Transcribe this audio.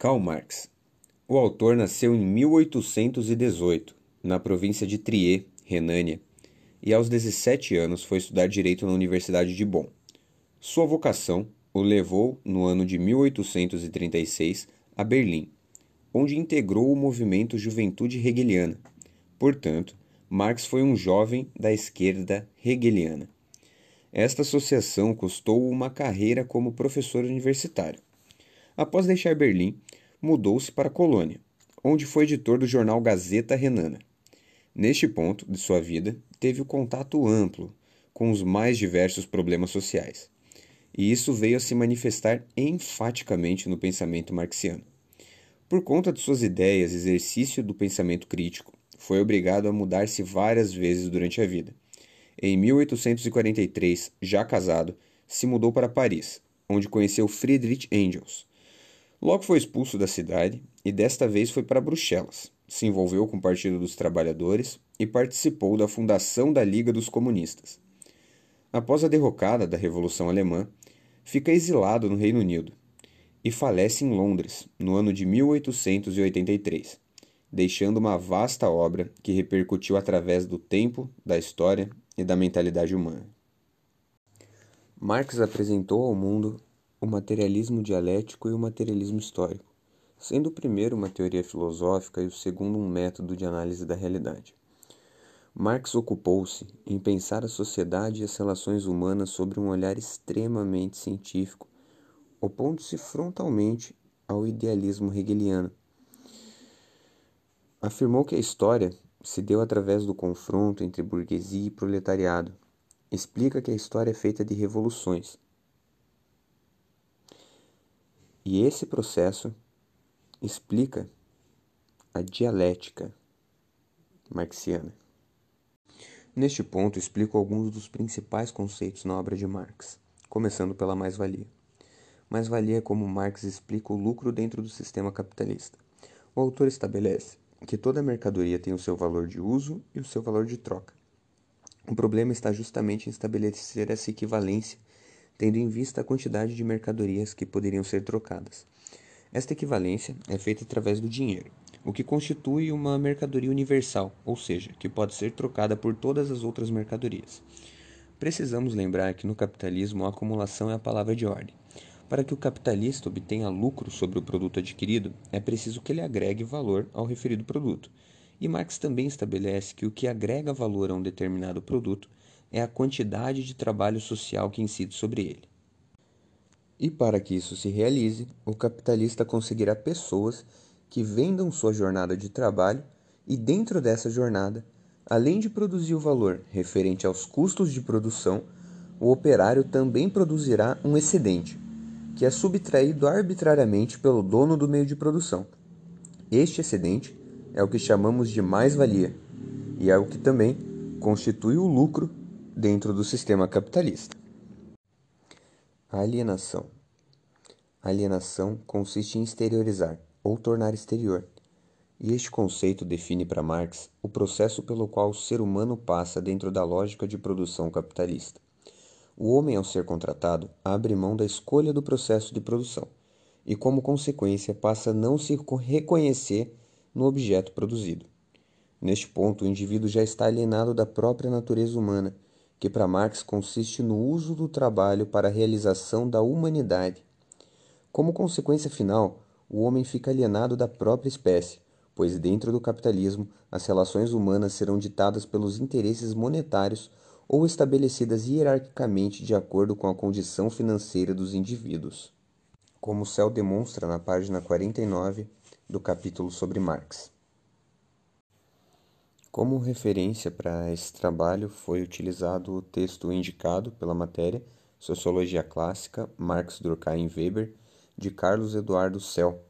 Karl Marx. O autor nasceu em 1818, na província de Trier, Renânia, e aos 17 anos foi estudar direito na Universidade de Bonn. Sua vocação o levou, no ano de 1836, a Berlim, onde integrou o movimento Juventude Hegeliana. Portanto, Marx foi um jovem da esquerda hegeliana. Esta associação custou uma carreira como professor universitário. Após deixar Berlim, mudou-se para Colônia, onde foi editor do jornal Gazeta Renana. Neste ponto de sua vida, teve o contato amplo com os mais diversos problemas sociais, e isso veio a se manifestar enfaticamente no pensamento marxiano. Por conta de suas ideias e exercício do pensamento crítico, foi obrigado a mudar-se várias vezes durante a vida. Em 1843, já casado, se mudou para Paris, onde conheceu Friedrich Engels, Logo foi expulso da cidade e desta vez foi para Bruxelas. Se envolveu com o Partido dos Trabalhadores e participou da fundação da Liga dos Comunistas. Após a derrocada da Revolução Alemã, fica exilado no Reino Unido e falece em Londres no ano de 1883, deixando uma vasta obra que repercutiu através do tempo, da história e da mentalidade humana. Marx apresentou ao mundo o materialismo dialético e o materialismo histórico, sendo o primeiro uma teoria filosófica e o segundo um método de análise da realidade. Marx ocupou-se em pensar a sociedade e as relações humanas sobre um olhar extremamente científico, opondo-se frontalmente ao idealismo hegeliano. Afirmou que a história se deu através do confronto entre burguesia e proletariado. Explica que a história é feita de revoluções, e esse processo explica a dialética marxiana. Neste ponto, explico alguns dos principais conceitos na obra de Marx, começando pela mais-valia. Mais-valia é como Marx explica o lucro dentro do sistema capitalista. O autor estabelece que toda mercadoria tem o seu valor de uso e o seu valor de troca. O problema está justamente em estabelecer essa equivalência tendo em vista a quantidade de mercadorias que poderiam ser trocadas. Esta equivalência é feita através do dinheiro, o que constitui uma mercadoria universal, ou seja, que pode ser trocada por todas as outras mercadorias. Precisamos lembrar que no capitalismo a acumulação é a palavra de ordem. Para que o capitalista obtenha lucro sobre o produto adquirido, é preciso que ele agregue valor ao referido produto. E Marx também estabelece que o que agrega valor a um determinado produto é a quantidade de trabalho social que incide sobre ele. E para que isso se realize, o capitalista conseguirá pessoas que vendam sua jornada de trabalho e, dentro dessa jornada, além de produzir o valor referente aos custos de produção, o operário também produzirá um excedente, que é subtraído arbitrariamente pelo dono do meio de produção. Este excedente é o que chamamos de mais-valia e é o que também constitui o lucro dentro do sistema capitalista. A alienação. Alienação consiste em exteriorizar ou tornar exterior, e este conceito define para Marx o processo pelo qual o ser humano passa dentro da lógica de produção capitalista. O homem, ao ser contratado, abre mão da escolha do processo de produção e, como consequência, passa a não se reconhecer no objeto produzido. Neste ponto, o indivíduo já está alienado da própria natureza humana que para Marx consiste no uso do trabalho para a realização da humanidade. Como consequência final, o homem fica alienado da própria espécie, pois dentro do capitalismo as relações humanas serão ditadas pelos interesses monetários ou estabelecidas hierarquicamente de acordo com a condição financeira dos indivíduos. Como Céu demonstra na página 49 do capítulo sobre Marx. Como referência para esse trabalho foi utilizado o texto indicado pela matéria Sociologia Clássica, Marx Durkheim Weber, de Carlos Eduardo Cell,